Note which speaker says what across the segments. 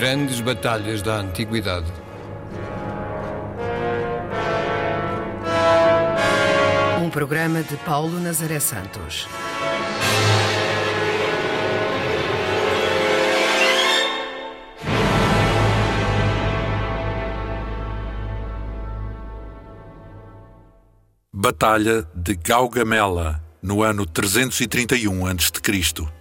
Speaker 1: Grandes batalhas da antiguidade.
Speaker 2: Um programa de Paulo Nazaré Santos.
Speaker 3: Batalha de Gaugamela, no ano 331 a.C.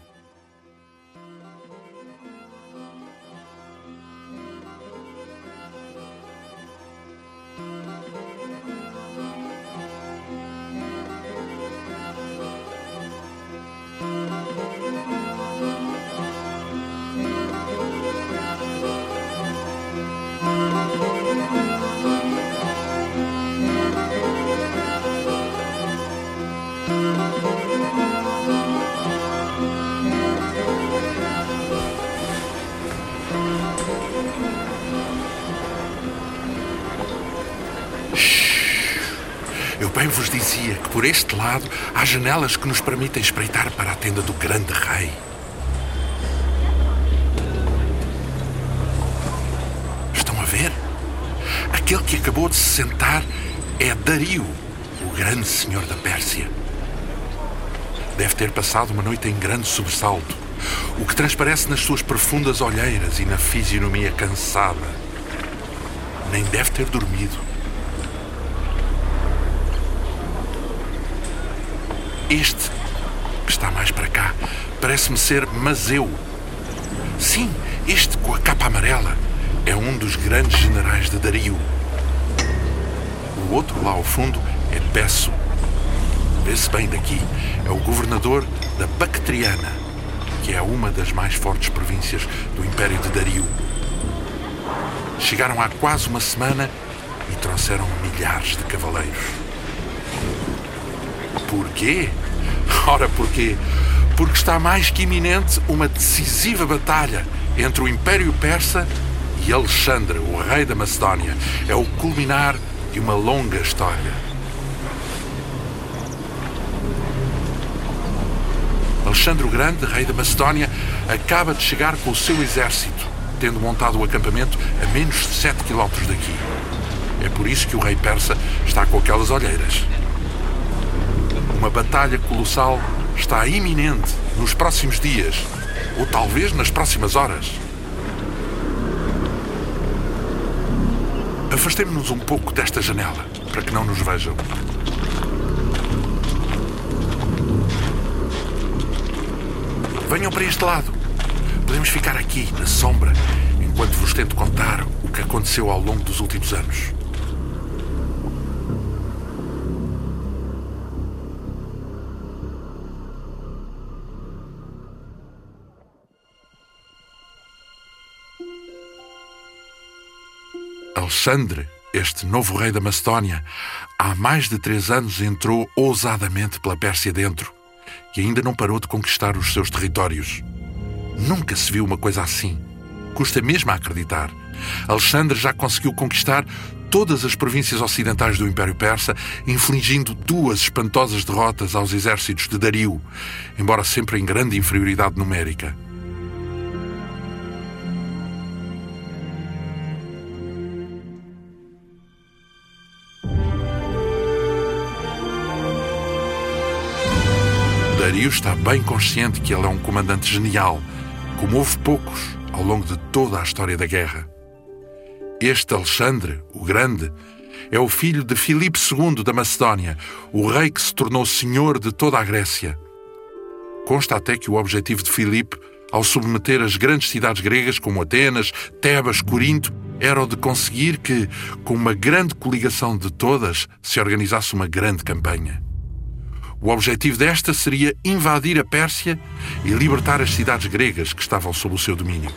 Speaker 4: janelas que nos permitem espreitar para a tenda do grande rei. Estão a ver? Aquele que acabou de se sentar é Dario, o grande senhor da Pérsia. Deve ter passado uma noite em grande sobressalto, o que transparece nas suas profundas olheiras e na fisionomia cansada. Nem deve ter dormido. Este, que está mais para cá, parece-me ser Mazeu. Sim, este com a capa amarela é um dos grandes generais de Dario. O outro lá ao fundo é Pesso. Vê-se bem daqui, é o governador da Bactriana, que é uma das mais fortes províncias do Império de Dario. Chegaram há quase uma semana e trouxeram milhares de cavaleiros. Porquê? Ora, porquê? Porque está mais que iminente uma decisiva batalha entre o Império Persa e Alexandre, o rei da Macedónia. É o culminar de uma longa história. Alexandre o Grande, rei da Macedónia, acaba de chegar com o seu exército, tendo montado o acampamento a menos de 7 quilómetros daqui. É por isso que o rei persa está com aquelas olheiras. Uma batalha colossal está iminente nos próximos dias, ou talvez nas próximas horas. Afastemos-nos um pouco desta janela, para que não nos vejam. Venham para este lado. Podemos ficar aqui, na sombra, enquanto vos tento contar o que aconteceu ao longo dos últimos anos. Alexandre, este novo rei da Macedónia, há mais de três anos entrou ousadamente pela Pérsia dentro e ainda não parou de conquistar os seus territórios. Nunca se viu uma coisa assim. Custa mesmo a acreditar. Alexandre já conseguiu conquistar todas as províncias ocidentais do Império Persa, infligindo duas espantosas derrotas aos exércitos de Dario, embora sempre em grande inferioridade numérica. Dario está bem consciente que ele é um comandante genial, como houve poucos ao longo de toda a história da guerra. Este Alexandre, o Grande, é o filho de Filipe II da Macedónia, o rei que se tornou senhor de toda a Grécia. Consta até que o objetivo de Filipe, ao submeter as grandes cidades gregas como Atenas, Tebas, Corinto, era o de conseguir que, com uma grande coligação de todas, se organizasse uma grande campanha. O objetivo desta seria invadir a Pérsia e libertar as cidades gregas que estavam sob o seu domínio.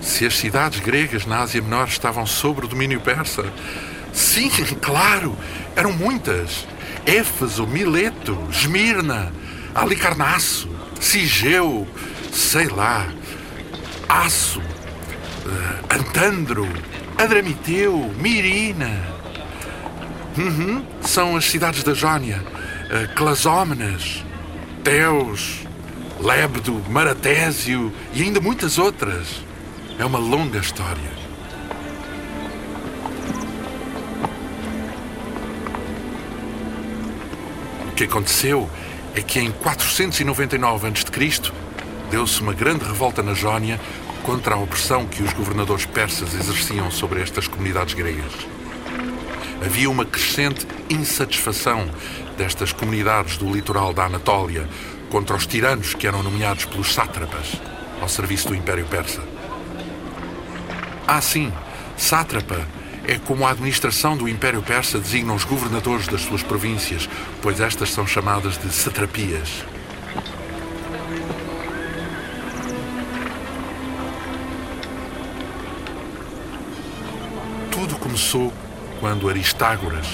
Speaker 4: Se as cidades gregas na Ásia Menor estavam sob o domínio persa, sim, claro, eram muitas. Éfeso, Mileto, Esmirna, Alicarnasso, Sigeu, sei lá, Aço, uh, Antandro, Adramiteu, Mirina. Uhum, são as cidades da Jónia. Uh, Clasómenas, Teos, Lébdo, Maratésio e ainda muitas outras. É uma longa história. O que aconteceu é que em 499 a.C. deu-se uma grande revolta na Jónia contra a opressão que os governadores persas exerciam sobre estas comunidades gregas. Havia uma crescente insatisfação destas comunidades do litoral da Anatólia contra os tiranos que eram nomeados pelos sátrapas ao serviço do Império Persa. Ah, sim, sátrapa é como a administração do Império Persa designa os governadores das suas províncias, pois estas são chamadas de satrapias. Começou quando Aristágoras,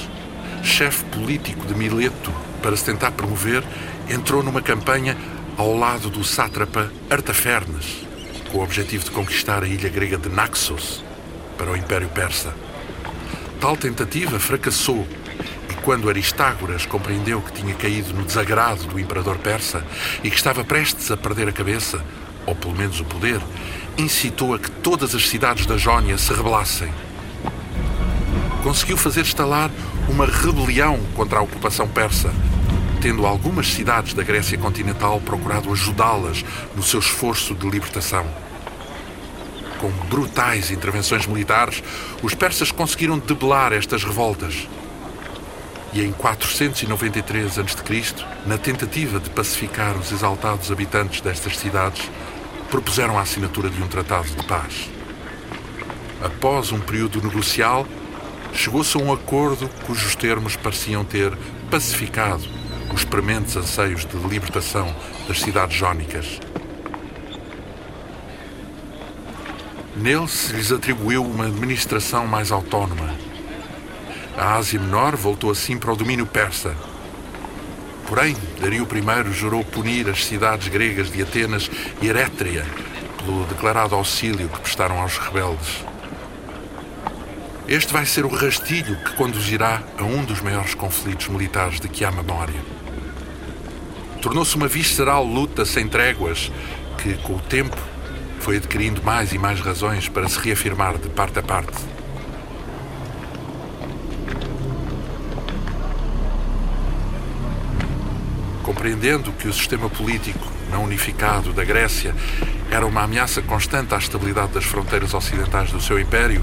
Speaker 4: chefe político de Mileto, para se tentar promover, entrou numa campanha ao lado do sátrapa Artafernes, com o objetivo de conquistar a ilha grega de Naxos para o Império Persa. Tal tentativa fracassou e quando Aristágoras compreendeu que tinha caído no desagrado do imperador persa e que estava prestes a perder a cabeça, ou pelo menos o poder, incitou a que todas as cidades da Jónia se rebelassem. Conseguiu fazer instalar uma rebelião contra a ocupação persa, tendo algumas cidades da Grécia continental procurado ajudá-las no seu esforço de libertação. Com brutais intervenções militares, os persas conseguiram debelar estas revoltas. E em 493 a.C., na tentativa de pacificar os exaltados habitantes destas cidades, propuseram a assinatura de um tratado de paz. Após um período negocial, chegou-se a um acordo cujos termos pareciam ter pacificado os prementes anseios de libertação das cidades jónicas. Nele se lhes atribuiu uma administração mais autónoma. A Ásia Menor voltou assim para o domínio persa. Porém, Dario I jurou punir as cidades gregas de Atenas e Erétria pelo declarado auxílio que prestaram aos rebeldes. Este vai ser o rastilho que conduzirá a um dos maiores conflitos militares de que há memória tornou-se uma visceral luta sem tréguas que, com o tempo, foi adquirindo mais e mais razões para se reafirmar de parte a parte. Compreendendo que o sistema político não unificado da Grécia era uma ameaça constante à estabilidade das fronteiras ocidentais do seu império,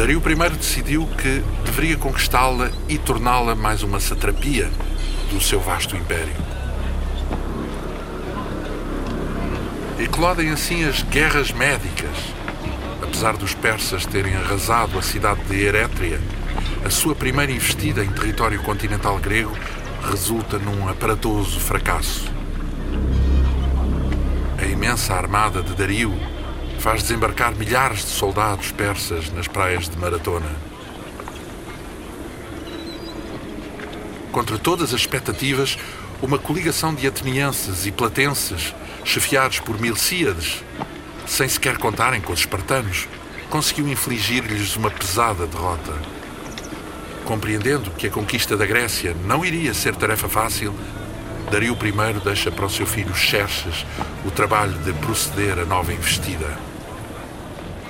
Speaker 4: Dario I decidiu que deveria conquistá-la e torná-la mais uma satrapia do seu vasto império. eclodem assim as guerras médicas. Apesar dos persas terem arrasado a cidade de Erétria, a sua primeira investida em território continental grego resulta num aparatoso fracasso. A imensa armada de Dario faz desembarcar milhares de soldados persas nas praias de Maratona. Contra todas as expectativas, uma coligação de atenienses e platenses chefiados por Milcíades, sem sequer contarem com os espartanos, conseguiu infligir-lhes uma pesada derrota. Compreendendo que a conquista da Grécia não iria ser tarefa fácil, Dario I deixa para o seu filho Xerxes o trabalho de proceder à nova investida.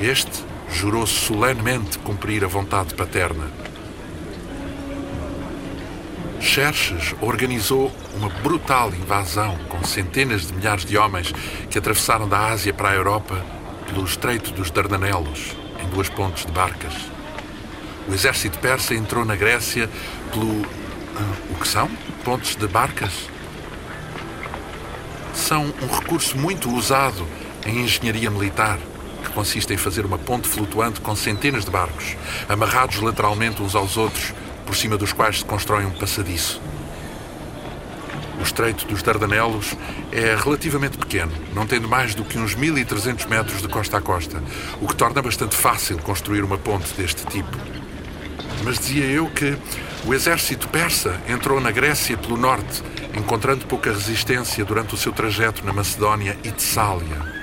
Speaker 4: Este jurou solenemente cumprir a vontade paterna Xerxes organizou uma brutal invasão com centenas de milhares de homens que atravessaram da Ásia para a Europa pelo Estreito dos Dardanelos, em duas pontes de barcas. O exército persa entrou na Grécia pelo. o que são? Pontes de barcas? São um recurso muito usado em engenharia militar, que consiste em fazer uma ponte flutuante com centenas de barcos, amarrados lateralmente uns aos outros por cima dos quais se constrói um passadiço. O Estreito dos Dardanelos é relativamente pequeno, não tendo mais do que uns 1300 metros de costa a costa, o que torna bastante fácil construir uma ponte deste tipo. Mas dizia eu que o exército persa entrou na Grécia pelo norte, encontrando pouca resistência durante o seu trajeto na Macedónia e Tessália.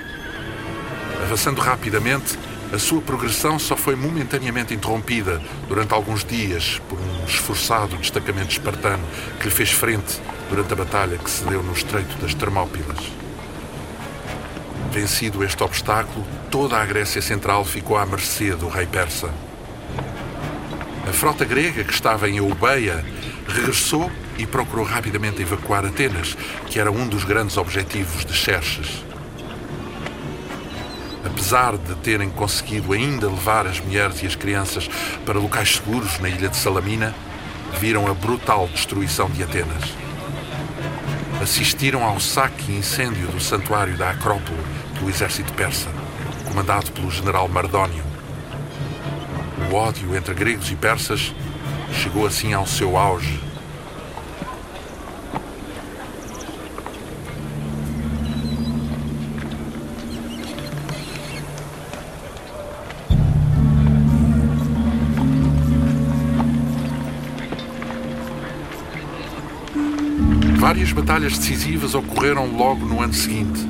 Speaker 4: Avançando rapidamente, a sua progressão só foi momentaneamente interrompida durante alguns dias por um esforçado destacamento espartano que lhe fez frente durante a batalha que se deu no Estreito das Termópilas. Vencido este obstáculo, toda a Grécia Central ficou à mercê do rei persa. A frota grega que estava em Eubeia regressou e procurou rapidamente evacuar Atenas, que era um dos grandes objetivos de Xerxes apesar de terem conseguido ainda levar as mulheres e as crianças para locais seguros na ilha de Salamina, viram a brutal destruição de Atenas. Assistiram ao saque e incêndio do santuário da Acrópole do exército persa, comandado pelo general Mardónio. O ódio entre gregos e persas chegou assim ao seu auge Várias batalhas decisivas ocorreram logo no ano seguinte,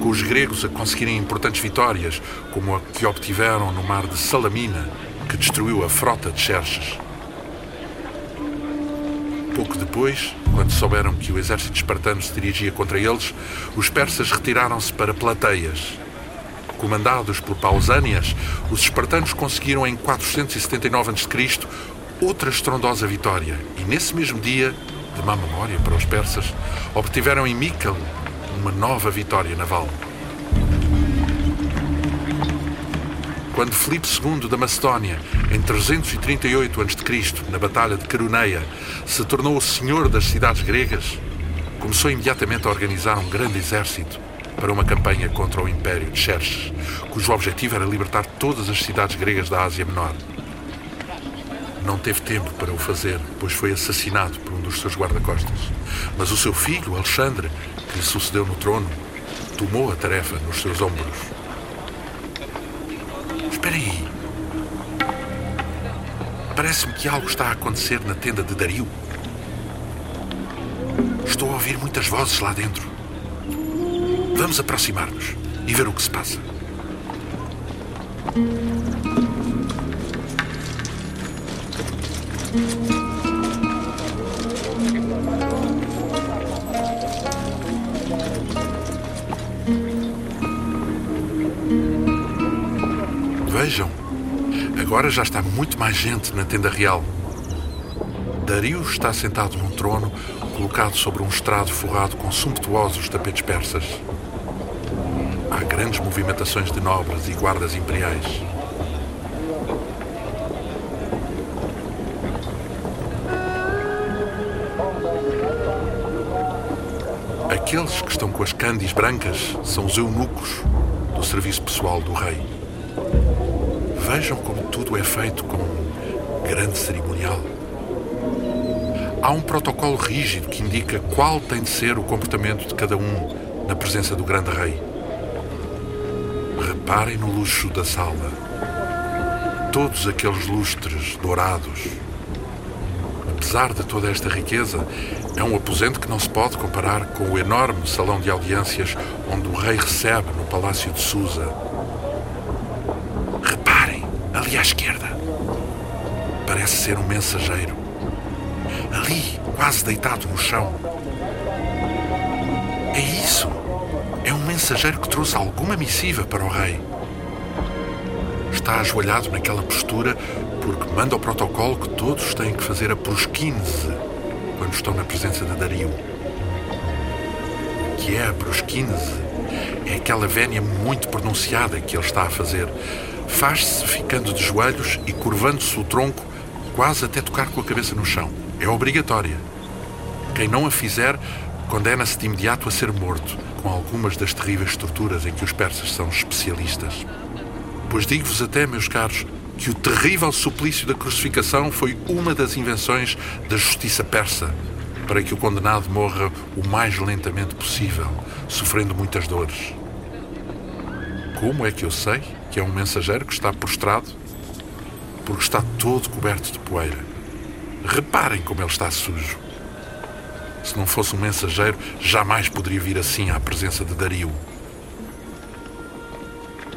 Speaker 4: com os gregos a conseguirem importantes vitórias, como a que obtiveram no mar de Salamina, que destruiu a frota de Xerxes. Pouco depois, quando souberam que o exército espartano se dirigia contra eles, os persas retiraram-se para Plateias. Comandados por Pausânias, os espartanos conseguiram em 479 a.C. outra estrondosa vitória e, nesse mesmo dia, de má memória para os persas, obtiveram em Mikkel uma nova vitória naval. Quando Filipe II da Macedónia, em 338 a.C., na Batalha de Caroneia, se tornou o senhor das cidades gregas, começou imediatamente a organizar um grande exército para uma campanha contra o Império de Xerxes, cujo objetivo era libertar todas as cidades gregas da Ásia Menor. Não teve tempo para o fazer, pois foi assassinado por um dos seus guarda-costas. Mas o seu filho, Alexandre, que lhe sucedeu no trono, tomou a tarefa nos seus ombros. Espera aí. Parece-me que algo está a acontecer na tenda de Dario. Estou a ouvir muitas vozes lá dentro. Vamos aproximar-nos e ver o que se passa. Vejam, agora já está muito mais gente na tenda real. Dario está sentado num trono colocado sobre um estrado forrado com sumptuosos tapetes persas. Há grandes movimentações de nobres e guardas imperiais. Aqueles que estão com as candis brancas são os eunucos do serviço pessoal do rei. Vejam como tudo é feito com grande cerimonial. Há um protocolo rígido que indica qual tem de ser o comportamento de cada um na presença do grande rei. Reparem no luxo da sala. Todos aqueles lustres dourados. Apesar de toda esta riqueza, é um aposento que não se pode comparar com o enorme salão de audiências onde o rei recebe no Palácio de Susa. Reparem, ali à esquerda. Parece ser um mensageiro. Ali, quase deitado no chão. É isso. É um mensageiro que trouxe alguma missiva para o rei. Está ajoelhado naquela postura porque manda o protocolo que todos têm que fazer a prosquínese quando estão na presença de Dario. Que é a prosquínese? É aquela vénia muito pronunciada que ele está a fazer. Faz-se ficando de joelhos e curvando-se o tronco quase até tocar com a cabeça no chão. É obrigatória. Quem não a fizer condena-se de imediato a ser morto, com algumas das terríveis torturas em que os persas são especialistas. Pois digo-vos até, meus caros, que o terrível suplício da crucificação foi uma das invenções da justiça persa para que o condenado morra o mais lentamente possível, sofrendo muitas dores. Como é que eu sei que é um mensageiro que está prostrado? Porque está todo coberto de poeira. Reparem como ele está sujo. Se não fosse um mensageiro, jamais poderia vir assim à presença de Dario.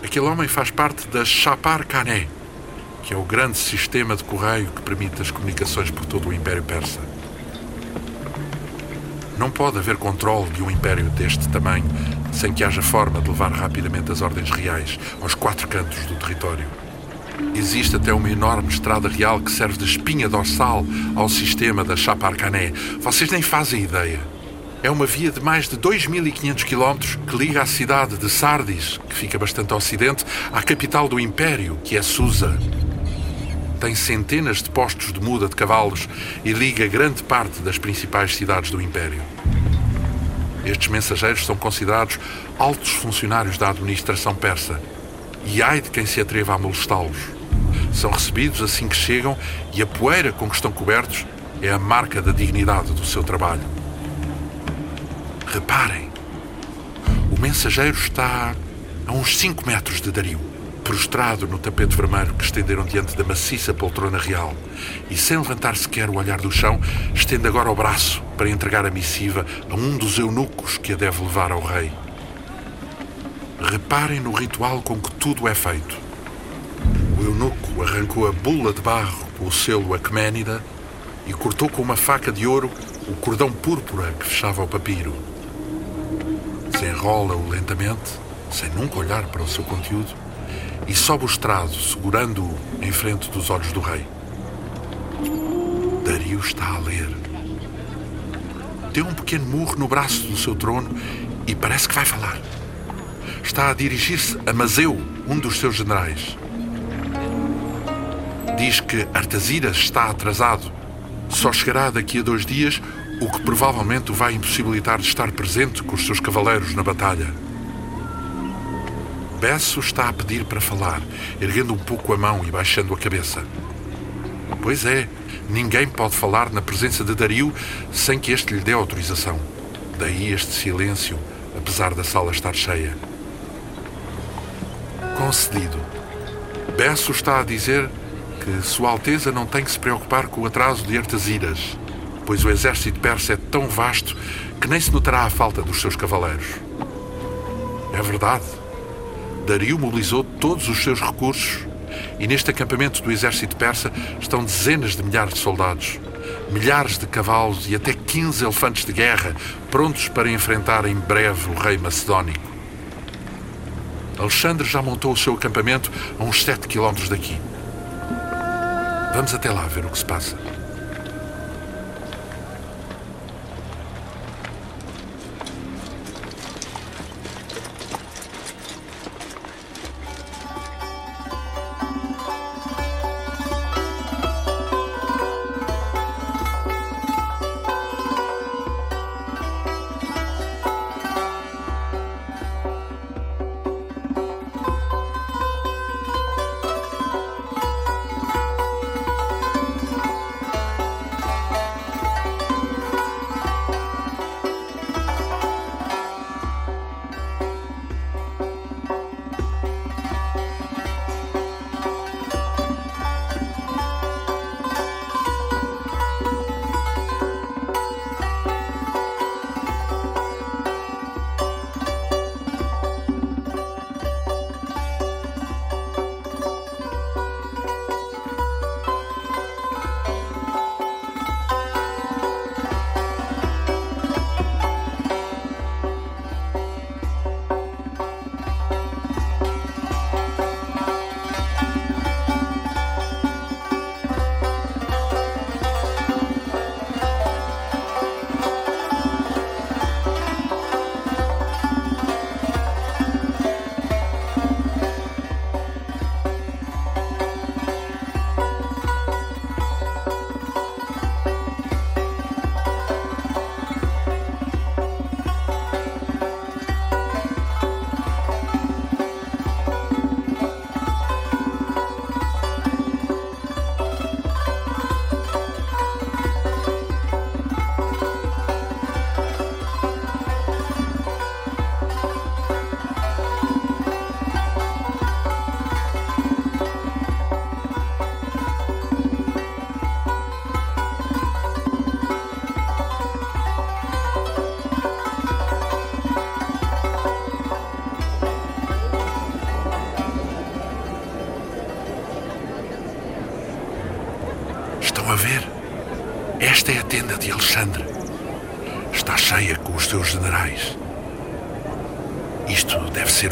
Speaker 4: Aquele homem faz parte da Chapar Khané, que é o grande sistema de correio que permite as comunicações por todo o Império Persa. Não pode haver controle de um império deste tamanho sem que haja forma de levar rapidamente as ordens reais aos quatro cantos do território. Existe até uma enorme estrada real que serve de espinha dorsal ao sistema da Chaparcané. Vocês nem fazem ideia. É uma via de mais de 2.500 quilómetros que liga a cidade de Sardis, que fica bastante ao ocidente, à capital do Império, que é Susa. Tem centenas de postos de muda de cavalos e liga grande parte das principais cidades do Império. Estes mensageiros são considerados altos funcionários da administração persa e ai de quem se atreva a molestá-los. São recebidos assim que chegam e a poeira com que estão cobertos é a marca da dignidade do seu trabalho. Reparem, o mensageiro está a uns 5 metros de Dario, prostrado no tapete vermelho que estenderam diante da maciça poltrona real, e sem levantar sequer o olhar do chão, estende agora o braço para entregar a missiva a um dos eunucos que a deve levar ao rei. Reparem no ritual com que tudo é feito. O eunuco arrancou a bula de barro com o selo Aquemênida e cortou com uma faca de ouro o cordão púrpura que fechava o papiro. Desenrola-o lentamente, sem nunca olhar para o seu conteúdo, e sobe o estrado, segurando-o em frente dos olhos do rei. Dario está a ler. Deu um pequeno murro no braço do seu trono e parece que vai falar está a dirigir-se a Mazeu, um dos seus generais. Diz que Artaziras está atrasado. Só chegará daqui a dois dias, o que provavelmente o vai impossibilitar de estar presente com os seus cavaleiros na batalha. Besso está a pedir para falar, erguendo um pouco a mão e baixando a cabeça. Pois é, ninguém pode falar na presença de Dario sem que este lhe dê autorização. Daí este silêncio, apesar da sala estar cheia. Concedido. Besso está a dizer que Sua Alteza não tem que se preocupar com o atraso de Artesiras, pois o exército persa é tão vasto que nem se notará a falta dos seus cavaleiros. É verdade. Dario mobilizou todos os seus recursos e neste acampamento do exército persa estão dezenas de milhares de soldados, milhares de cavalos e até 15 elefantes de guerra prontos para enfrentar em breve o rei macedónico. Alexandre já montou o seu acampamento a uns 7 quilómetros daqui. Vamos até lá ver o que se passa.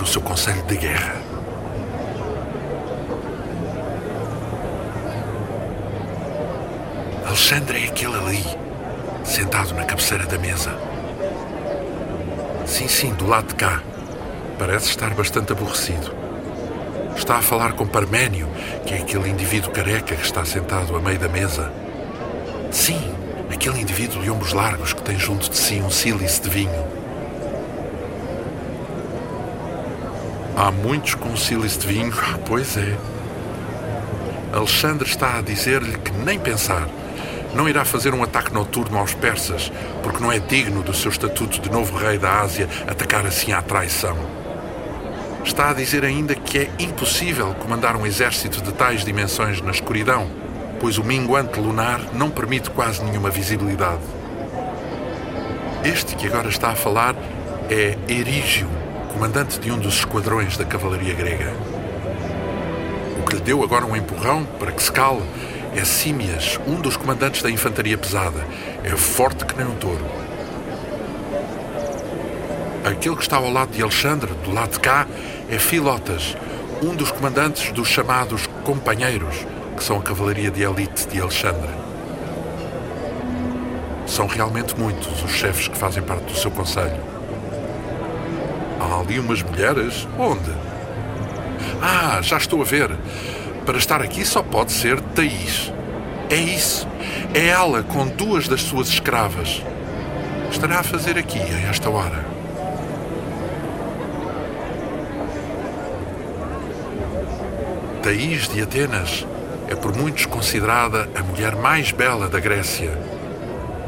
Speaker 4: Seu conselho de guerra. Alexandre é aquele ali, sentado na cabeceira da mesa. Sim, sim, do lado de cá. Parece estar bastante aborrecido. Está a falar com Parménio, que é aquele indivíduo careca que está sentado a meio da mesa. Sim, aquele indivíduo de ombros largos que tem junto de si um sílice de vinho. Há muitos com sílice de vinho? Pois é. Alexandre está a dizer-lhe que nem pensar. Não irá fazer um ataque noturno aos persas, porque não é digno do seu estatuto de novo rei da Ásia atacar assim à traição. Está a dizer ainda que é impossível comandar um exército de tais dimensões na escuridão, pois o minguante lunar não permite quase nenhuma visibilidade. Este que agora está a falar é Erígio, comandante de um dos esquadrões da cavalaria grega. O que lhe deu agora um empurrão para que se cale é Símias, um dos comandantes da infantaria pesada. É forte que nem um touro. Aquele que está ao lado de Alexandre, do lado de cá, é Filotas, um dos comandantes dos chamados companheiros, que são a cavalaria de elite de Alexandre. São realmente muitos os chefes que fazem parte do seu conselho. Ali umas mulheres? Onde? Ah, já estou a ver. Para estar aqui só pode ser Thaís. É isso. É ela com duas das suas escravas. Estará a fazer aqui a esta hora. Thaís de Atenas é por muitos considerada a mulher mais bela da Grécia.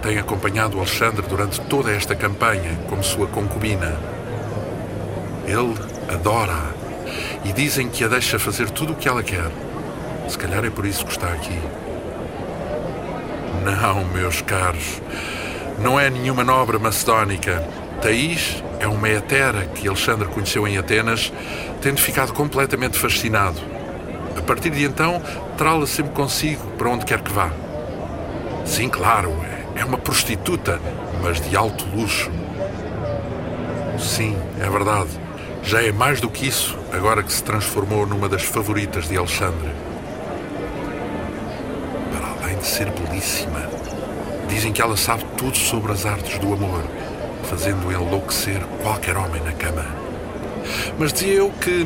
Speaker 4: Tem acompanhado Alexandre durante toda esta campanha como sua concubina. Ele adora-a e dizem que a deixa fazer tudo o que ela quer. Se calhar é por isso que está aqui. Não, meus caros, não é nenhuma nobre macedónica. Thaís é uma hetera que Alexandre conheceu em Atenas, tendo ficado completamente fascinado. A partir de então, trá-la sempre consigo para onde quer que vá. Sim, claro, é uma prostituta, mas de alto luxo. Sim, é verdade. Já é mais do que isso, agora que se transformou numa das favoritas de Alexandre. Para além de ser belíssima, dizem que ela sabe tudo sobre as artes do amor, fazendo enlouquecer qualquer homem na cama. Mas dizia eu que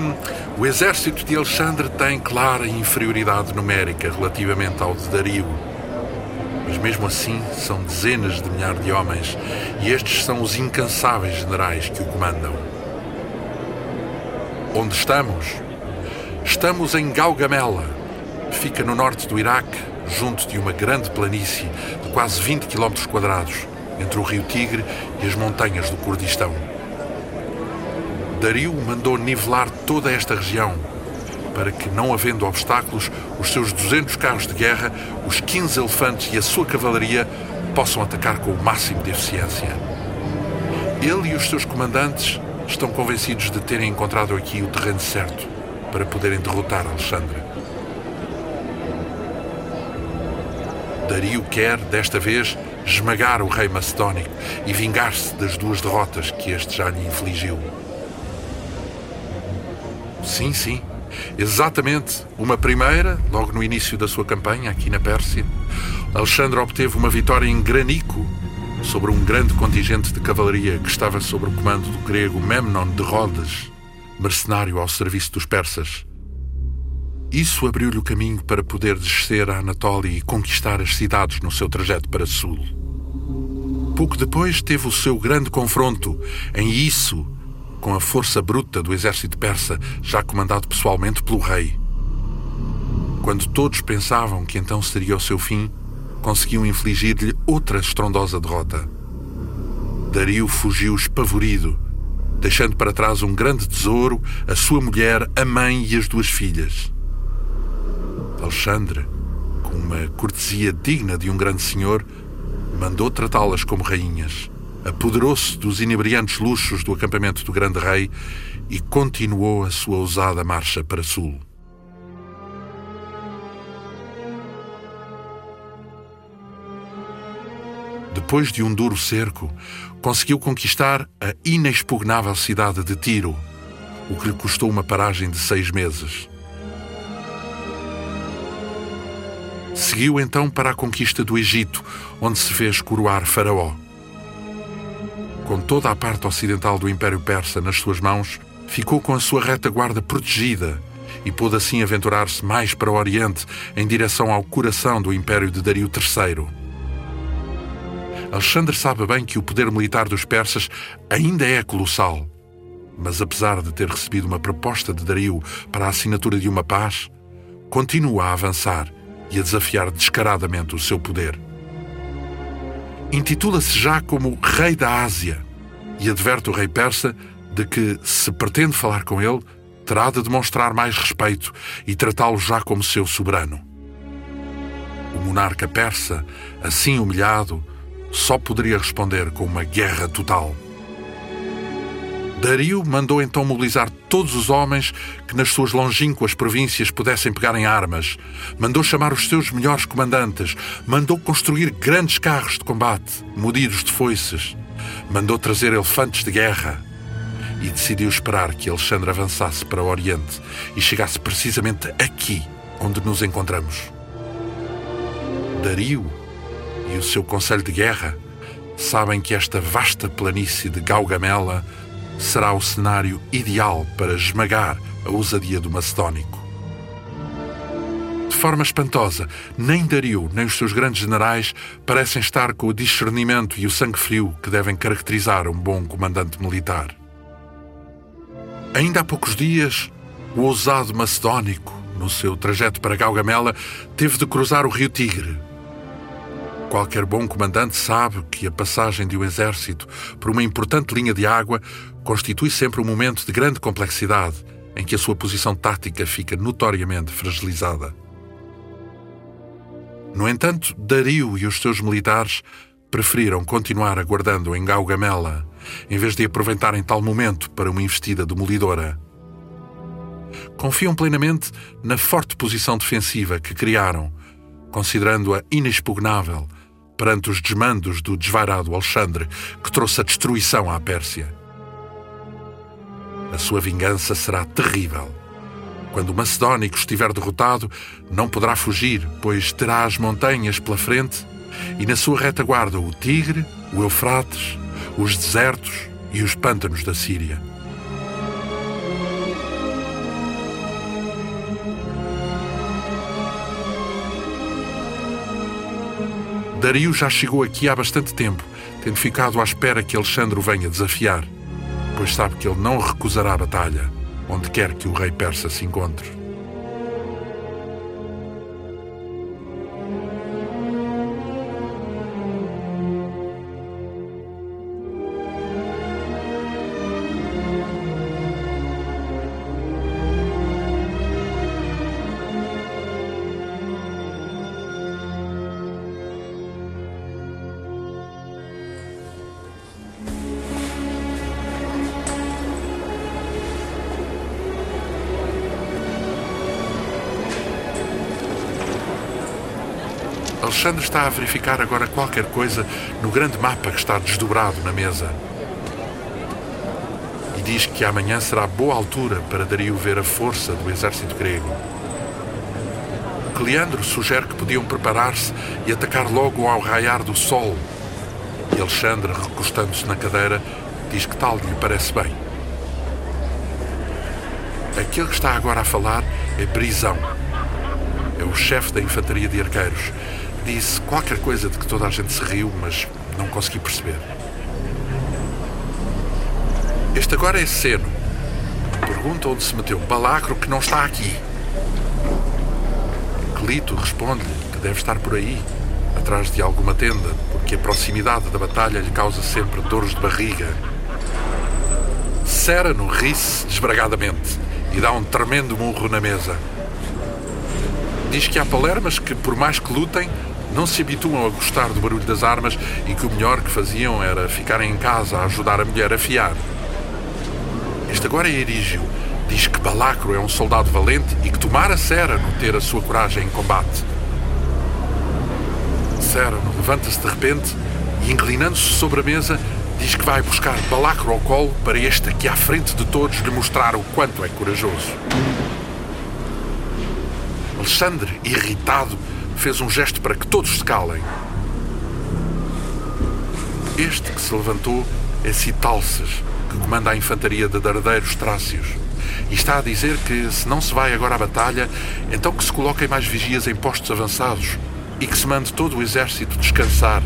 Speaker 4: o exército de Alexandre tem clara inferioridade numérica relativamente ao de Dario. Mas mesmo assim são dezenas de milhares de homens e estes são os incansáveis generais que o comandam. Onde estamos? Estamos em Gaugamela. Fica no norte do Iraque, junto de uma grande planície de quase 20 km quadrados, entre o rio Tigre e as montanhas do Kurdistão. Dario mandou nivelar toda esta região para que, não havendo obstáculos, os seus 200 carros de guerra, os 15 elefantes e a sua cavalaria possam atacar com o máximo de eficiência. Ele e os seus comandantes estão convencidos de terem encontrado aqui o terreno certo para poderem derrotar Alexandre. Dario quer, desta vez, esmagar o rei macedónico e vingar-se das duas derrotas que este já lhe infligiu. Sim, sim. Exatamente. Uma primeira, logo no início da sua campanha, aqui na Pérsia, Alexandre obteve uma vitória em granico sobre um grande contingente de cavalaria que estava sob o comando do grego Memnon de Rhodes, mercenário ao serviço dos persas. Isso abriu-lhe o caminho para poder descer a Anatólia e conquistar as cidades no seu trajeto para sul. Pouco depois teve o seu grande confronto em Isso, com a força bruta do exército persa, já comandado pessoalmente pelo rei. Quando todos pensavam que então seria o seu fim, conseguiu infligir-lhe outra estrondosa derrota. Dario fugiu espavorido, deixando para trás um grande tesouro, a sua mulher, a mãe e as duas filhas. Alexandre, com uma cortesia digna de um grande senhor, mandou tratá-las como rainhas, apoderou-se dos inebriantes luxos do acampamento do grande rei e continuou a sua ousada marcha para sul. Depois de um duro cerco, conseguiu conquistar a inexpugnável cidade de Tiro, o que lhe custou uma paragem de seis meses. Seguiu então para a conquista do Egito, onde se fez coroar Faraó. Com toda a parte ocidental do Império Persa nas suas mãos, ficou com a sua retaguarda protegida e pôde assim aventurar-se mais para o Oriente, em direção ao coração do Império de Dario III. Alexandre sabe bem que o poder militar dos persas ainda é colossal, mas apesar de ter recebido uma proposta de Dario para a assinatura de uma paz, continua a avançar e a desafiar descaradamente o seu poder. Intitula-se já como Rei da Ásia e adverte o rei persa de que, se pretende falar com ele, terá de demonstrar mais respeito e tratá-lo já como seu soberano. O monarca persa, assim humilhado, só poderia responder com uma guerra total. Dario mandou então mobilizar todos os homens que nas suas longínquas províncias pudessem pegar em armas, mandou chamar os seus melhores comandantes, mandou construir grandes carros de combate, munidos de foices, mandou trazer elefantes de guerra e decidiu esperar que Alexandre avançasse para o Oriente e chegasse precisamente aqui onde nos encontramos. Dario e o seu conselho de guerra sabem que esta vasta planície de Gaugamela será o cenário ideal para esmagar a ousadia do macedónico. De forma espantosa, nem Dario nem os seus grandes generais parecem estar com o discernimento e o sangue frio que devem caracterizar um bom comandante militar. Ainda há poucos dias, o ousado macedónico, no seu trajeto para Gaugamela, teve de cruzar o rio Tigre, Qualquer bom comandante sabe que a passagem de um exército por uma importante linha de água constitui sempre um momento de grande complexidade em que a sua posição tática fica notoriamente fragilizada. No entanto, Dario e os seus militares preferiram continuar aguardando em Gaugamela em vez de aproveitarem tal momento para uma investida demolidora. Confiam plenamente na forte posição defensiva que criaram, considerando-a inexpugnável perante os desmandos do desvairado Alexandre, que trouxe a destruição à Pérsia. A sua vingança será terrível. Quando o Macedónico estiver derrotado, não poderá fugir, pois terá as montanhas pela frente e na sua retaguarda o Tigre, o Eufrates, os desertos e os pântanos da Síria. Dario já chegou aqui há bastante tempo, tendo ficado à espera que Alexandre o venha desafiar, pois sabe que ele não recusará a batalha, onde quer que o rei persa se encontre. Alexandre está a verificar agora qualquer coisa no grande mapa que está desdobrado na mesa. E diz que amanhã será boa altura para Dario ver a força do exército grego. Cleandro sugere que podiam preparar-se e atacar logo ao raiar do sol. E Alexandre, recostando-se na cadeira, diz que tal lhe parece bem. Aquele que está agora a falar é Brisão. É o chefe da infantaria de arqueiros Disse qualquer coisa de que toda a gente se riu, mas não consegui perceber. Este agora é Seno. Pergunta onde se meteu Balacro que não está aqui. Clito responde-lhe que deve estar por aí, atrás de alguma tenda, porque a proximidade da batalha lhe causa sempre dores de barriga. Serano ri-se desbragadamente e dá um tremendo murro na mesa. Diz que há palermas que, por mais que lutem, não se habituam a gostar do barulho das armas e que o melhor que faziam era ficarem em casa a ajudar a mulher a fiar. Este agora é Erígio. Diz que Balacro é um soldado valente e que tomara Serano ter a sua coragem em combate. Serano levanta-se de repente e, inclinando-se sobre a mesa, diz que vai buscar Balacro ao colo para este aqui à frente de todos lhe mostrar o quanto é corajoso. Alexandre, irritado, fez um gesto para que todos se calem. Este que se levantou é Citalces, que comanda a infantaria de dardeiros trácios. E está a dizer que, se não se vai agora à batalha, então que se coloquem mais vigias em postos avançados e que se mande todo o exército descansar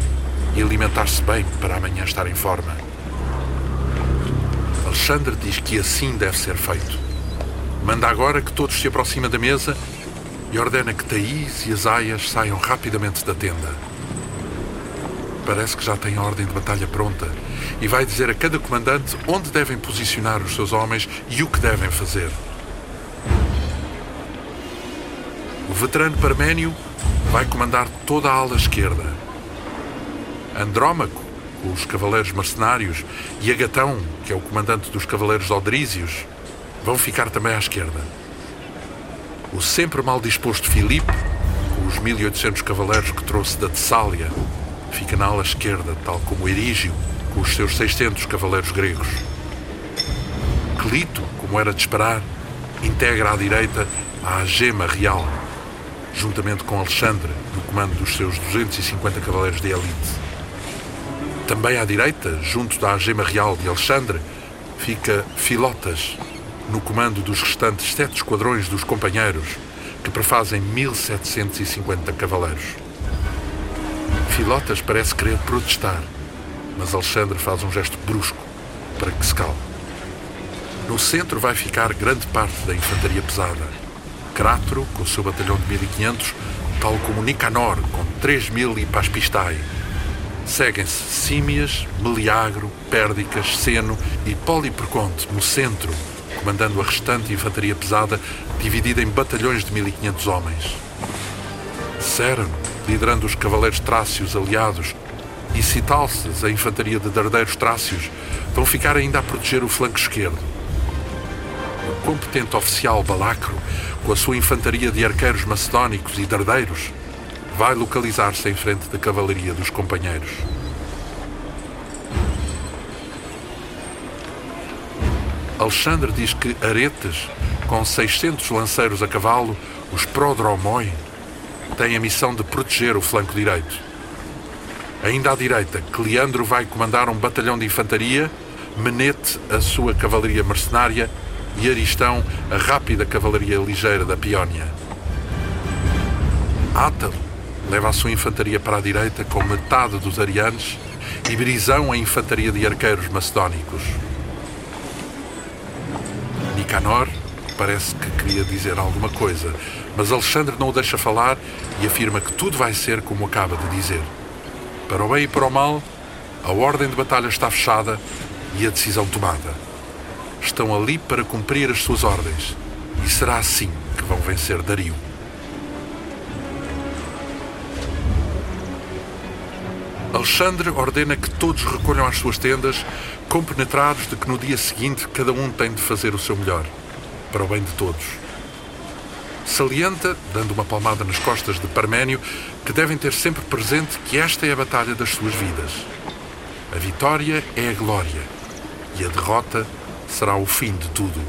Speaker 4: e alimentar-se bem para amanhã estar em forma. Alexandre diz que assim deve ser feito. Manda agora que todos se aproximem da mesa e ordena que Thaís e as aias saiam rapidamente da tenda. Parece que já tem a ordem de batalha pronta e vai dizer a cada comandante onde devem posicionar os seus homens e o que devem fazer. O veterano Parménio vai comandar toda a ala esquerda. Andrómaco, os cavaleiros mercenários, e Agatão, que é o comandante dos cavaleiros odrísios, vão ficar também à esquerda. O sempre mal disposto Filipe, com os 1800 cavaleiros que trouxe da Tessália, fica na ala esquerda, tal como Erígio, com os seus 600 cavaleiros gregos. Clito, como era de esperar, integra à direita a gema real, juntamente com Alexandre, no comando dos seus 250 cavaleiros de elite. Também à direita, junto da gema real de Alexandre, fica Filotas, no comando dos restantes sete esquadrões dos companheiros, que prefazem 1750 cavaleiros. Filotas parece querer protestar, mas Alexandre faz um gesto brusco para que se calme. No centro vai ficar grande parte da infantaria pesada. Crátero, com seu batalhão de 1500, tal como Nicanor, com 3000 e Paspistai. Seguem-se Símias, Meliagro, Pérdicas, Seno e Poliperconte no centro, comandando a restante infantaria pesada, dividida em batalhões de 1500 homens. Cérano, liderando os cavaleiros trácios aliados, e Citalces, a infantaria de dardeiros trácios, vão ficar ainda a proteger o flanco esquerdo. O competente oficial Balacro, com a sua infantaria de arqueiros macedónicos e dardeiros, vai localizar-se em frente da cavalaria dos companheiros. Alexandre diz que Aretes, com 600 lanceiros a cavalo, os Prodromoi, tem a missão de proteger o flanco direito. Ainda à direita, Cleandro vai comandar um batalhão de infantaria, Menete a sua cavalaria mercenária e Aristão a rápida cavalaria ligeira da Piónia. Átalo leva a sua infantaria para a direita com metade dos arianos e Brisão a infantaria de arqueiros macedónicos. Nicanor parece que queria dizer alguma coisa, mas Alexandre não o deixa falar e afirma que tudo vai ser como acaba de dizer. Para o bem e para o mal, a ordem de batalha está fechada e a decisão tomada. Estão ali para cumprir as suas ordens e será assim que vão vencer Dario. Alexandre ordena que todos recolham às suas tendas, compenetrados de que no dia seguinte cada um tem de fazer o seu melhor, para o bem de todos. Salienta, dando uma palmada nas costas de Parménio, que devem ter sempre presente que esta é a batalha das suas vidas. A vitória é a glória e a derrota será o fim de tudo.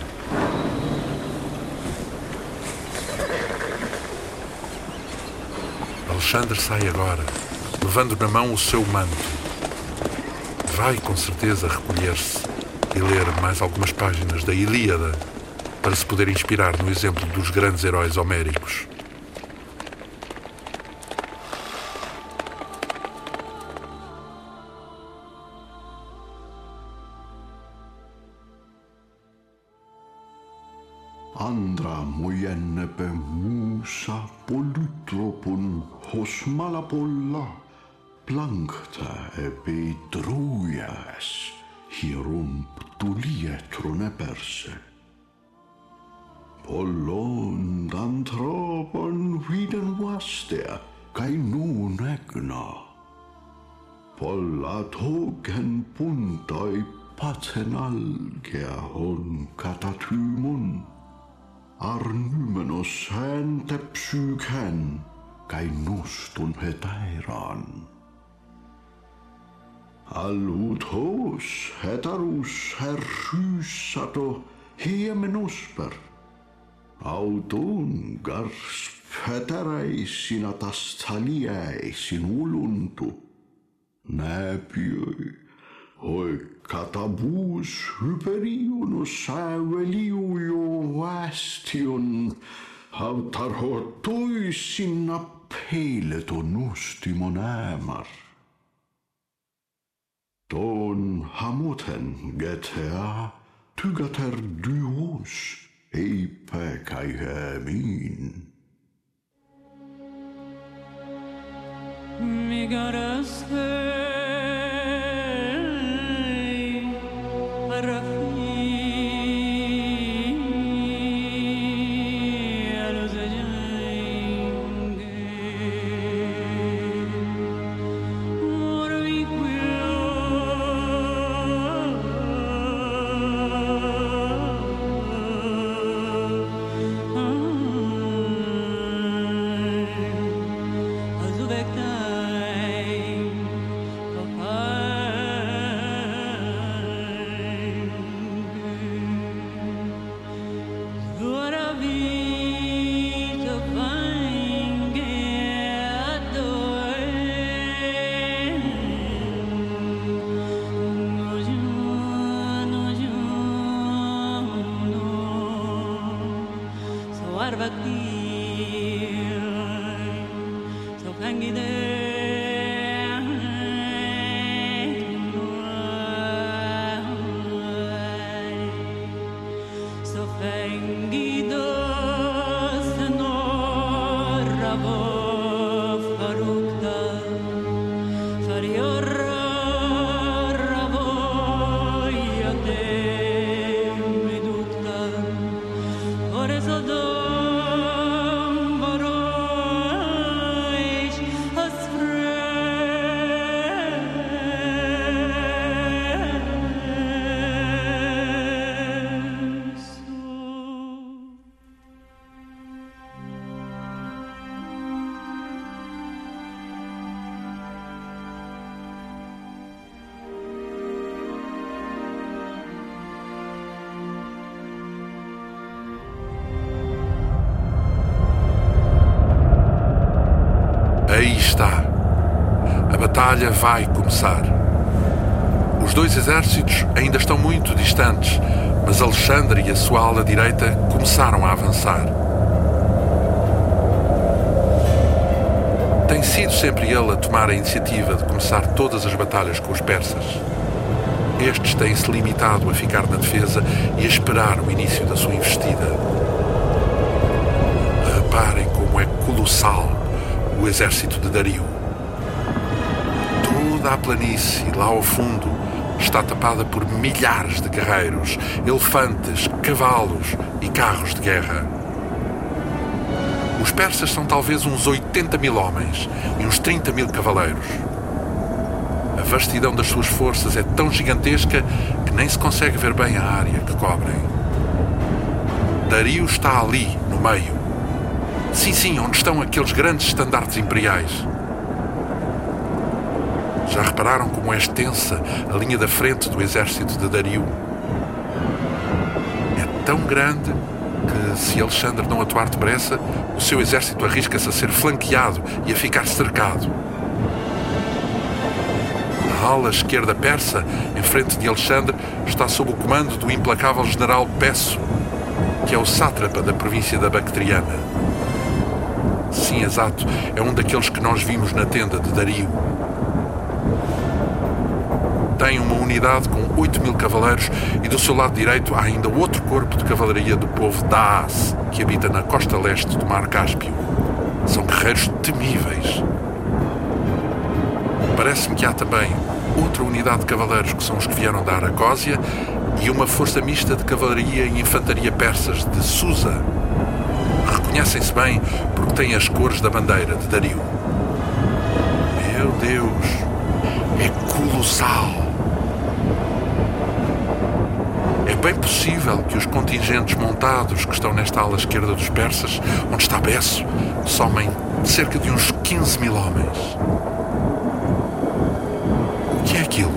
Speaker 4: Alexandre sai agora, levando na mão o seu manto. Vai com certeza recolher-se e ler mais algumas páginas da Ilíada para se poder inspirar no exemplo dos grandes heróis homéricos.
Speaker 5: Andra mujennepe muussa polytropon hosmala polla plankta epi trujas hierum tulietrone perse. Pollon dantropon viden vastea kai nuun egna. Polla token puntoi patsenalgea on katatymon. Arnymenos hän tepsykhän, kai nustun he tairaan. Αλλού τός, έταρους, ερχύσατο, hiemenospar. Autun gars fetarai sinatastaliai sinuluntu. Näpioi, hoi katabus hyperionus aeveliuio vastion, autarho toisin appeileton ustimon ämar. Τον χαμούτεν γετέα τύγατερ
Speaker 6: διούς,
Speaker 4: είπε καημήν. Μη γαραστέ vai começar. Os dois exércitos ainda estão muito distantes, mas Alexandre e a sua ala direita começaram a avançar. Tem sido sempre ele a tomar a iniciativa de começar todas as batalhas com os persas. Estes têm-se limitado a ficar na defesa e a esperar o início da sua investida. Reparem como é colossal o exército de Dario. Toda a planície lá ao fundo está tapada por milhares de guerreiros, elefantes, cavalos e carros de guerra. Os persas são talvez uns 80 mil homens e uns 30 mil cavaleiros. A vastidão das suas forças é tão gigantesca que nem se consegue ver bem a área que cobrem. Dario está ali, no meio, Sim, sim, onde estão aqueles grandes estandartes imperiais. Já repararam como é extensa a linha da frente do exército de Dario? É tão grande que, se Alexandre não atuar depressa, o seu exército arrisca-se a ser flanqueado e a ficar cercado. A ala esquerda persa, em frente de Alexandre, está sob o comando do implacável general Pesso, que é o sátrapa da província da Bactriana. Sim, exato. É um daqueles que nós vimos na tenda de Dario. Tem uma unidade com 8 mil cavaleiros e do seu lado direito há ainda outro corpo de cavalaria do povo Daas, que habita na costa leste do Mar Cáspio. São guerreiros temíveis. Parece-me que há também outra unidade de cavaleiros que são os que vieram da Aracósia e uma força mista de cavalaria e infantaria persas de Susa, Reconhecem-se bem porque têm as cores da bandeira de Dario. Meu Deus, é colossal. É bem possível que os contingentes montados que estão nesta ala esquerda dos persas, onde está Besso, somem cerca de uns 15 mil homens. O que é aquilo.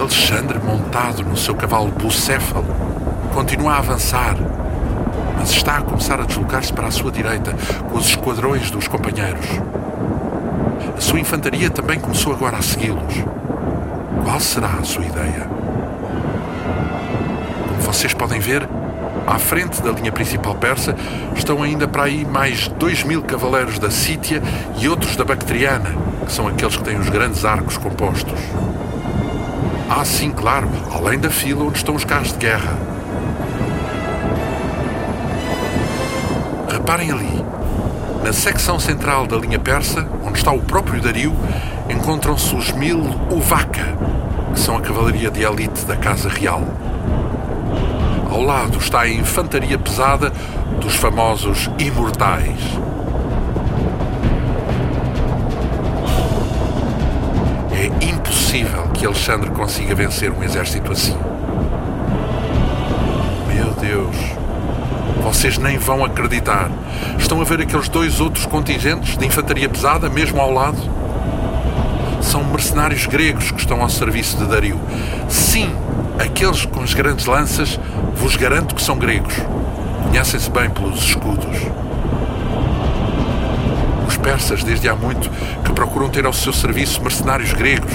Speaker 4: Alexandre, montado no seu cavalo bucéfalo, continua a avançar, mas está a começar a deslocar-se para a sua direita com os esquadrões dos companheiros. A sua infantaria também começou agora a segui-los. Qual será a sua ideia? Vocês podem ver, à frente da linha principal persa estão ainda para aí mais dois mil cavaleiros da Sítia e outros da Bactriana, que são aqueles que têm os grandes arcos compostos. Ah, sim, claro, além da fila onde estão os carros de guerra. Reparem ali. Na secção central da linha persa, onde está o próprio Dario, encontram-se os mil Uvaka, que são a cavalaria de elite da Casa Real. Ao lado está a infantaria pesada dos famosos Imortais. É impossível que Alexandre consiga vencer um exército assim. Meu Deus! Vocês nem vão acreditar. Estão a ver aqueles dois outros contingentes de infantaria pesada, mesmo ao lado? São mercenários gregos que estão ao serviço de Dario. Sim, aqueles com as grandes lanças, vos garanto que são gregos. Conhecem-se bem pelos escudos. Os persas, desde há muito, que procuram ter ao seu serviço mercenários gregos,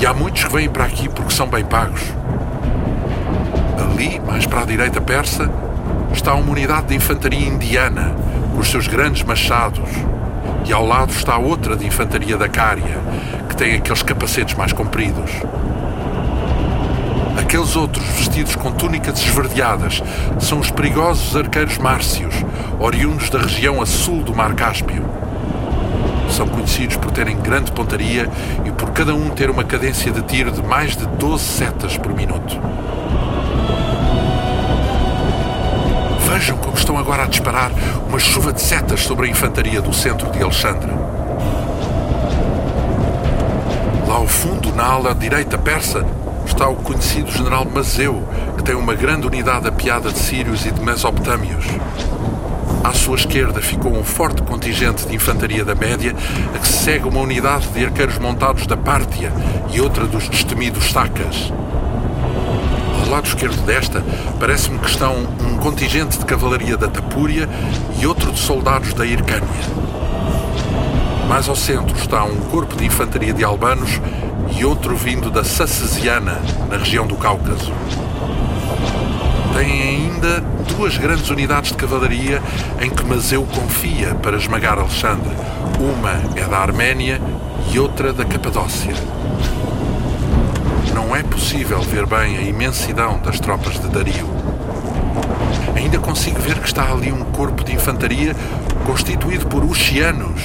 Speaker 4: e há muitos que vêm para aqui porque são bem pagos. Ali, mais para a direita persa, está uma unidade de infantaria indiana, com os seus grandes machados, e ao lado está outra de infantaria da Cária, que tem aqueles capacetes mais compridos. Aqueles outros, vestidos com túnicas esverdeadas, são os perigosos arqueiros márcios, oriundos da região a sul do Mar Cáspio. São conhecidos por terem grande pontaria e por cada um ter uma cadência de tiro de mais de 12 setas por minuto. Vejam como estão agora a disparar uma chuva de setas sobre a infantaria do centro de Alexandre. Lá ao fundo, na ala direita persa, está o conhecido general Mazeu, que tem uma grande unidade apiada de sírios e de mesopotâmios. À sua esquerda ficou um forte contingente de infantaria da média, a que se segue uma unidade de arqueiros montados da Pártia e outra dos destemidos Sacas. Ao lado esquerdo desta, parece-me que estão um contingente de cavalaria da Tapúria e outro de soldados da Hircânia. Mais ao centro está um corpo de infantaria de albanos e outro vindo da Sacesiana, na região do Cáucaso. Tem ainda duas grandes unidades de cavalaria em que Mazeu confia para esmagar Alexandre. Uma é da Arménia e outra da Capadócia. Não é possível ver bem a imensidão das tropas de Dario. Ainda consigo ver que está ali um corpo de infantaria constituído por Uxianos,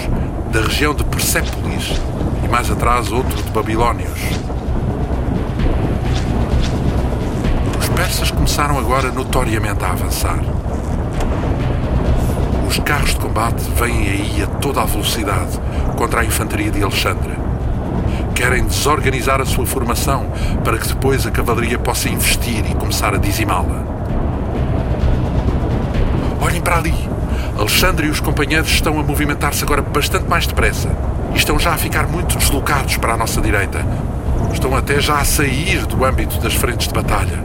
Speaker 4: da região de Persépolis, e mais atrás outro de Babilónios. Os persas começaram agora notoriamente a avançar. Os carros de combate vêm aí a toda a velocidade contra a infantaria de Alexandre. Querem desorganizar a sua formação para que depois a cavalaria possa investir e começar a dizimá-la. Olhem para ali! Alexandre e os companheiros estão a movimentar-se agora bastante mais depressa e estão já a ficar muito deslocados para a nossa direita. Estão até já a sair do âmbito das frentes de batalha.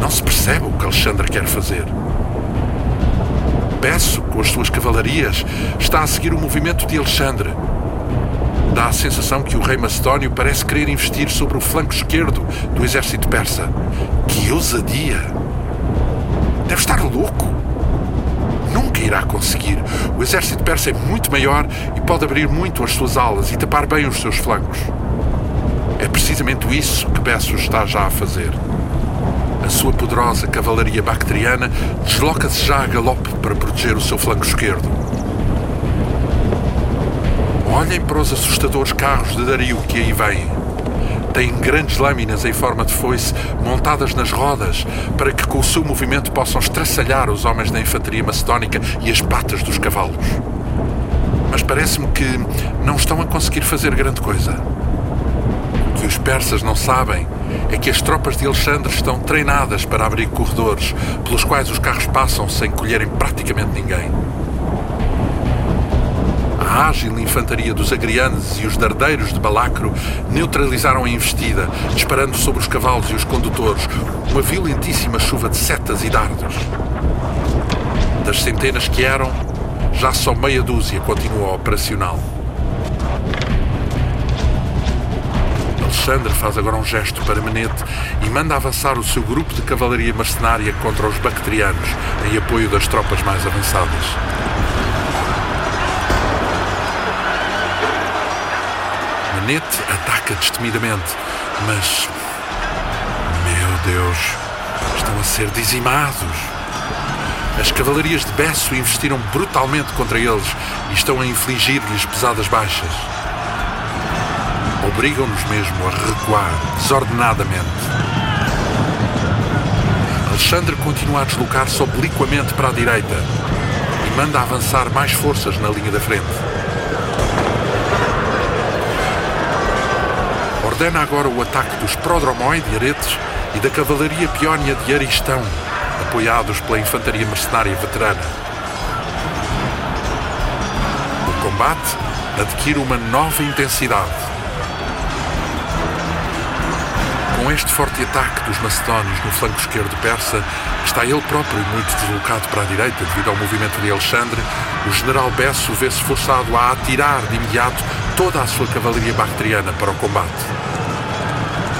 Speaker 4: Não se percebe o que Alexandre quer fazer. Peço, com as suas cavalarias, está a seguir o movimento de Alexandre. Dá a sensação que o rei macedónio parece querer investir sobre o flanco esquerdo do exército persa. Que ousadia! Deve estar louco! Nunca irá conseguir. O exército persa é muito maior e pode abrir muito as suas alas e tapar bem os seus flancos. É precisamente isso que Bessos está já a fazer. A sua poderosa cavalaria bactriana desloca-se já a galope para proteger o seu flanco esquerdo. Olhem para os assustadores carros de Dario que aí vêm. Têm grandes lâminas em forma de foice montadas nas rodas para que com o seu movimento possam estraçalhar os homens da infantaria macedónica e as patas dos cavalos. Mas parece-me que não estão a conseguir fazer grande coisa. O que os persas não sabem é que as tropas de Alexandre estão treinadas para abrir corredores pelos quais os carros passam sem colherem praticamente ninguém. A ágil infantaria dos agrianes e os dardeiros de Balacro neutralizaram a investida, disparando sobre os cavalos e os condutores uma violentíssima chuva de setas e dardos. Das centenas que eram, já só meia dúzia continua operacional. Alexandre faz agora um gesto para Menete e manda avançar o seu grupo de cavalaria mercenária contra os bactrianos, em apoio das tropas mais avançadas. Menete ataca destemidamente, mas. Meu Deus! Estão a ser dizimados! As cavalarias de Besso investiram brutalmente contra eles e estão a infligir-lhes pesadas baixas. Obrigam-nos mesmo a recuar desordenadamente. Alexandre continua a deslocar-se obliquamente para a direita e manda avançar mais forças na linha da frente. Ordena agora o ataque dos Prodromoi de Aretes e da Cavalaria Peónia de Aristão, apoiados pela Infantaria Mercenária Veterana. O combate adquire uma nova intensidade. Com este forte ataque dos macedónios no flanco esquerdo persa, está ele próprio muito deslocado para a direita devido ao movimento de Alexandre, o general Besso vê-se forçado a atirar de imediato toda a sua cavalaria bactriana para o combate.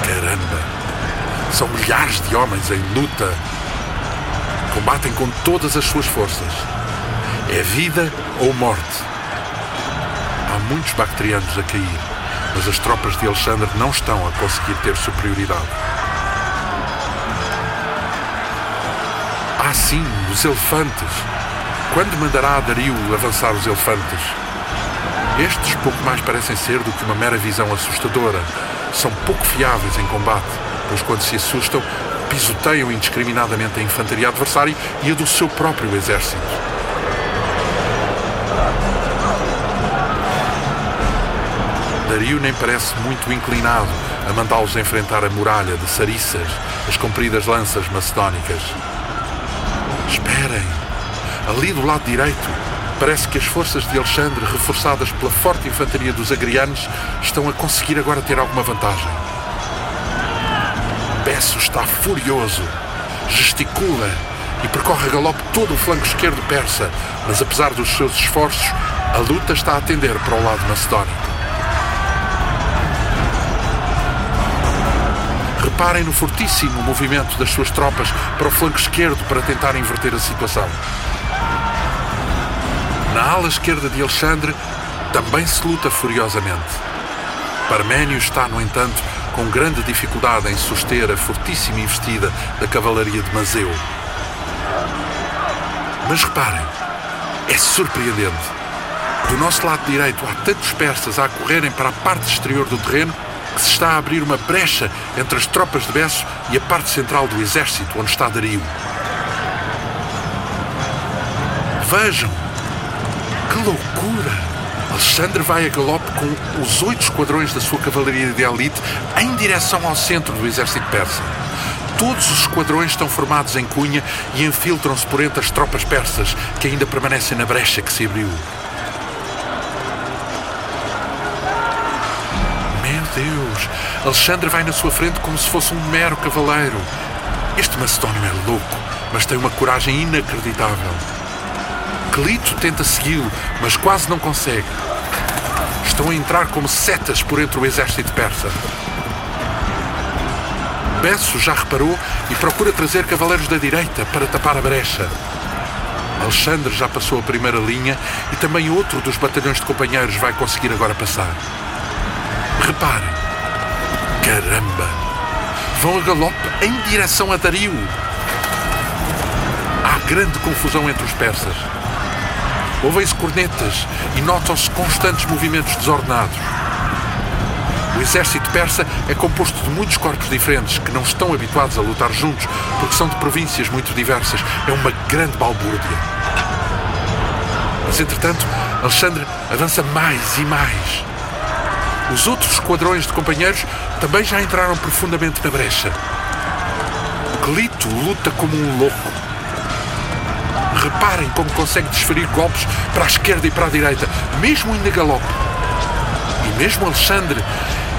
Speaker 4: Caramba! São milhares de homens em luta. Combatem com todas as suas forças. É vida ou morte. Há muitos bactrianos a cair mas as tropas de Alexandre não estão a conseguir ter superioridade. Ah, sim, os elefantes. Quando mandará Dario avançar os elefantes? Estes pouco mais parecem ser do que uma mera visão assustadora. São pouco fiáveis em combate, pois quando se assustam, pisoteiam indiscriminadamente a infantaria adversária e a do seu próprio exército. Dario nem parece muito inclinado a mandá-los enfrentar a muralha de Sarissas, as compridas lanças macedónicas. Esperem! Ali do lado direito, parece que as forças de Alexandre, reforçadas pela forte infantaria dos agrianos, estão a conseguir agora ter alguma vantagem. Besso está furioso, gesticula e percorre a galope todo o flanco esquerdo persa, mas apesar dos seus esforços, a luta está a tender para o lado macedónico. Reparem no fortíssimo movimento das suas tropas para o flanco esquerdo para tentar inverter a situação. Na ala esquerda de Alexandre também se luta furiosamente. Parménio está, no entanto, com grande dificuldade em suster a fortíssima investida da cavalaria de Mazeu. Mas reparem, é surpreendente. Do nosso lado direito há tantos persas a correrem para a parte exterior do terreno que se está a abrir uma brecha entre as tropas de Besso e a parte central do exército, onde está Dario. Vejam! Que loucura! Alexandre vai a galope com os oito esquadrões da sua cavalaria de elite em direção ao centro do exército persa. Todos os esquadrões estão formados em cunha e infiltram-se por entre as tropas persas que ainda permanecem na brecha que se abriu. Alexandre vai na sua frente como se fosse um mero cavaleiro. Este Macedónio é louco, mas tem uma coragem inacreditável. Clito tenta segui-lo, mas quase não consegue. Estão a entrar como setas por entre o exército persa. Besso já reparou e procura trazer cavaleiros da direita para tapar a brecha. Alexandre já passou a primeira linha e também outro dos batalhões de companheiros vai conseguir agora passar. Reparem. Caramba! Vão a galope em direção a Dario. Há grande confusão entre os persas. Ouvem-se cornetas e notam-se constantes movimentos desordenados. O exército persa é composto de muitos corpos diferentes que não estão habituados a lutar juntos porque são de províncias muito diversas. É uma grande balbúrdia. Mas, entretanto, Alexandre avança mais e mais. Os outros esquadrões de companheiros também já entraram profundamente na brecha. Clito luta como um louco. Reparem como consegue desferir golpes para a esquerda e para a direita, mesmo indo a galope. E mesmo Alexandre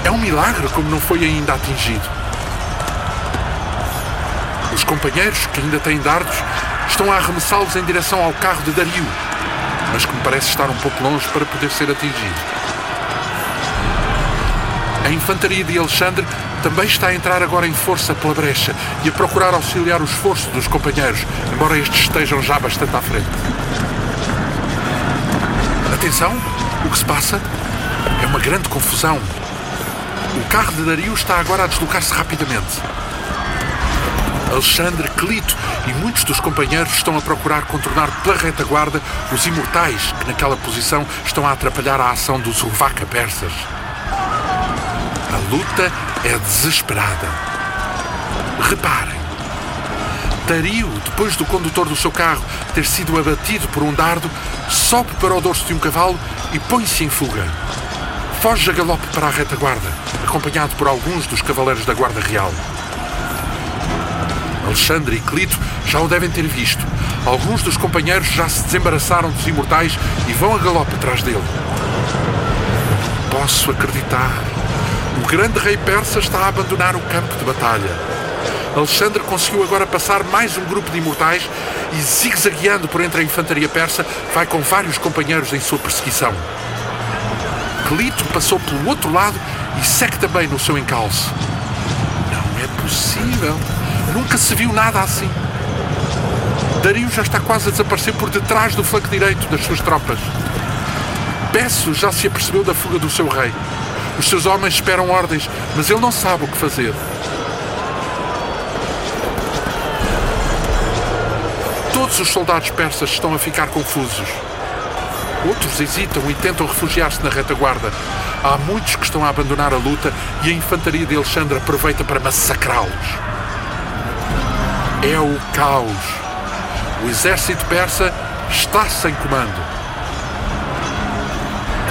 Speaker 4: é um milagre como não foi ainda atingido. Os companheiros, que ainda têm dardos, estão a arremessá-los em direção ao carro de Dario, mas que me parece estar um pouco longe para poder ser atingido. A infantaria de Alexandre também está a entrar agora em força pela brecha e a procurar auxiliar o esforço dos companheiros, embora estes estejam já bastante à frente. Atenção! O que se passa? É uma grande confusão. O carro de Dario está agora a deslocar-se rapidamente. Alexandre, Clito e muitos dos companheiros estão a procurar contornar pela retaguarda os imortais que naquela posição estão a atrapalhar a ação dos Urvaca persas. Luta é desesperada. Reparem. Dario, depois do condutor do seu carro ter sido abatido por um dardo, sobe para o dorso de um cavalo e põe-se em fuga. Foge a galope para a retaguarda, acompanhado por alguns dos cavaleiros da Guarda Real. Alexandre e Clito já o devem ter visto. Alguns dos companheiros já se desembaraçaram dos imortais e vão a galope atrás dele. Posso acreditar. O grande rei persa está a abandonar o campo de batalha. Alexandre conseguiu agora passar mais um grupo de imortais e, zigue-zagueando por entre a infantaria persa, vai com vários companheiros em sua perseguição. Clito passou pelo outro lado e segue também no seu encalço. Não é possível. Nunca se viu nada assim. Dario já está quase a desaparecer por detrás do flanco direito das suas tropas. Besso já se apercebeu da fuga do seu rei. Os seus homens esperam ordens, mas ele não sabe o que fazer. Todos os soldados persas estão a ficar confusos. Outros hesitam e tentam refugiar-se na retaguarda. Há muitos que estão a abandonar a luta e a infantaria de Alexandre aproveita para massacrá-los. É o caos. O exército persa está sem comando.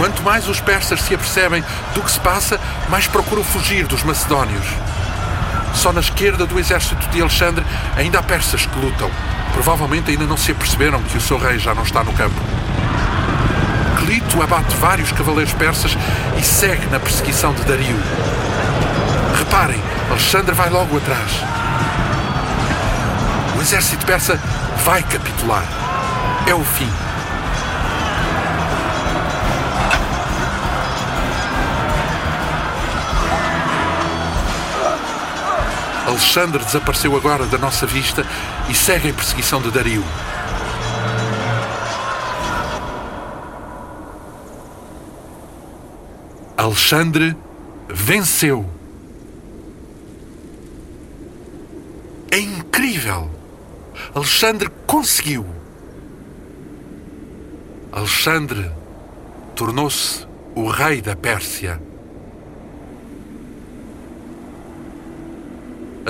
Speaker 4: Quanto mais os persas se apercebem do que se passa, mais procuram fugir dos macedónios. Só na esquerda do exército de Alexandre ainda há persas que lutam. Provavelmente ainda não se aperceberam que o seu rei já não está no campo. Clito abate vários cavaleiros persas e segue na perseguição de Dario. Reparem, Alexandre vai logo atrás. O exército persa vai capitular. É o fim. Alexandre desapareceu agora da nossa vista e segue em perseguição de Dario. Alexandre venceu. É incrível! Alexandre conseguiu. Alexandre tornou-se o rei da Pérsia.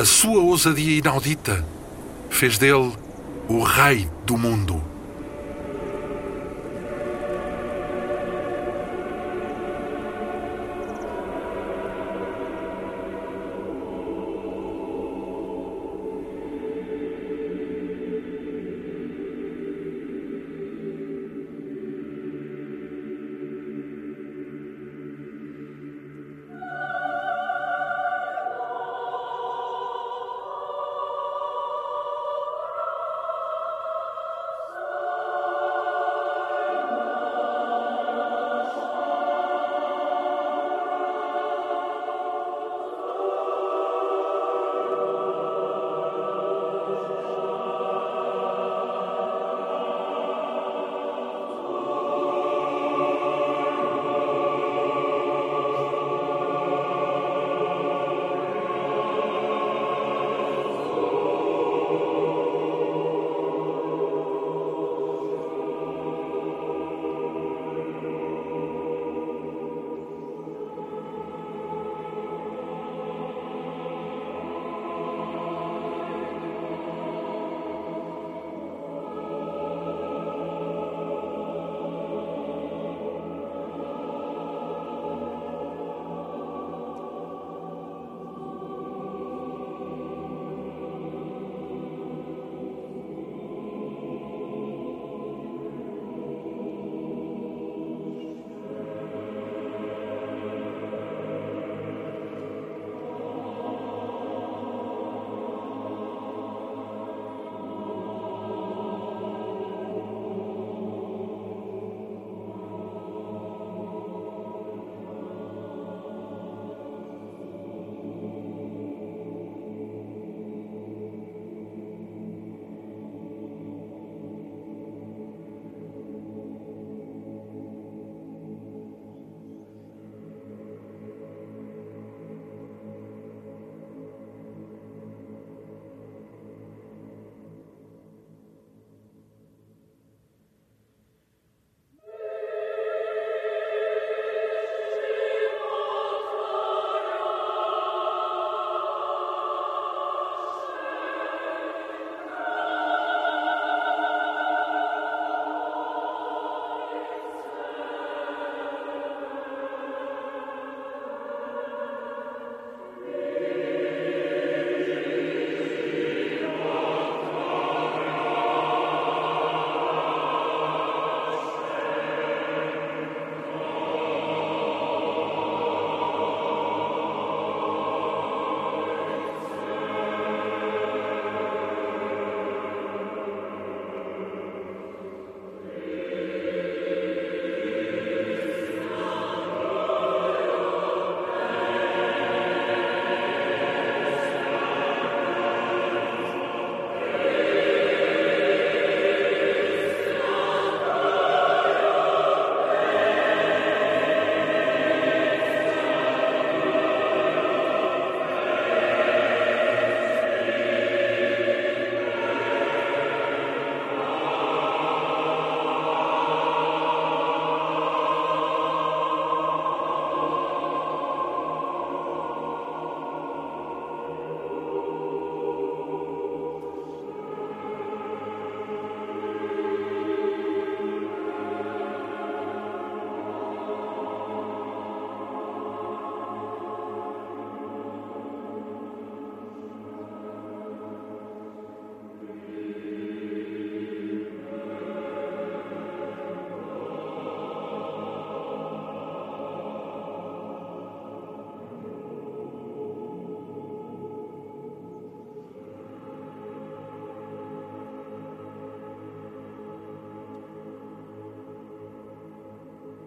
Speaker 4: A sua ousadia inaudita fez dele o rei do mundo.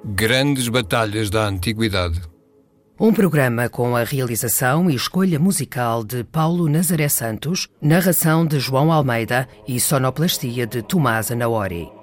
Speaker 1: Grandes batalhas da Antiguidade.
Speaker 2: Um programa com a realização e escolha musical de Paulo Nazaré Santos, narração de João Almeida e sonoplastia de Tomás Anaori.